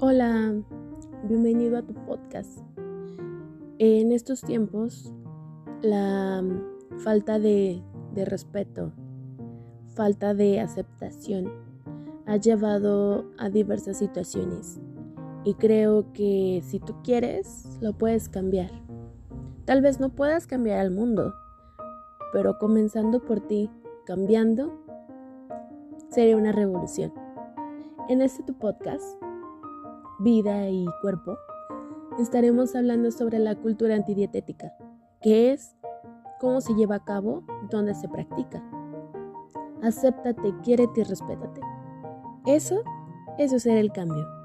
Hola, bienvenido a tu podcast. En estos tiempos, la falta de, respeto, falta de aceptación ha llevado a diversas situaciones y creo que si tú quieres, lo puedes cambiar. Tal vez no puedas cambiar al mundo, pero comenzando por ti, cambiando, sería una revolución. En este tu podcast vida y cuerpo, estaremos hablando sobre la cultura antidietética, que es cómo se lleva a cabo, dónde se practica. Acéptate, quiérete y respétate. Eso, eso será el cambio.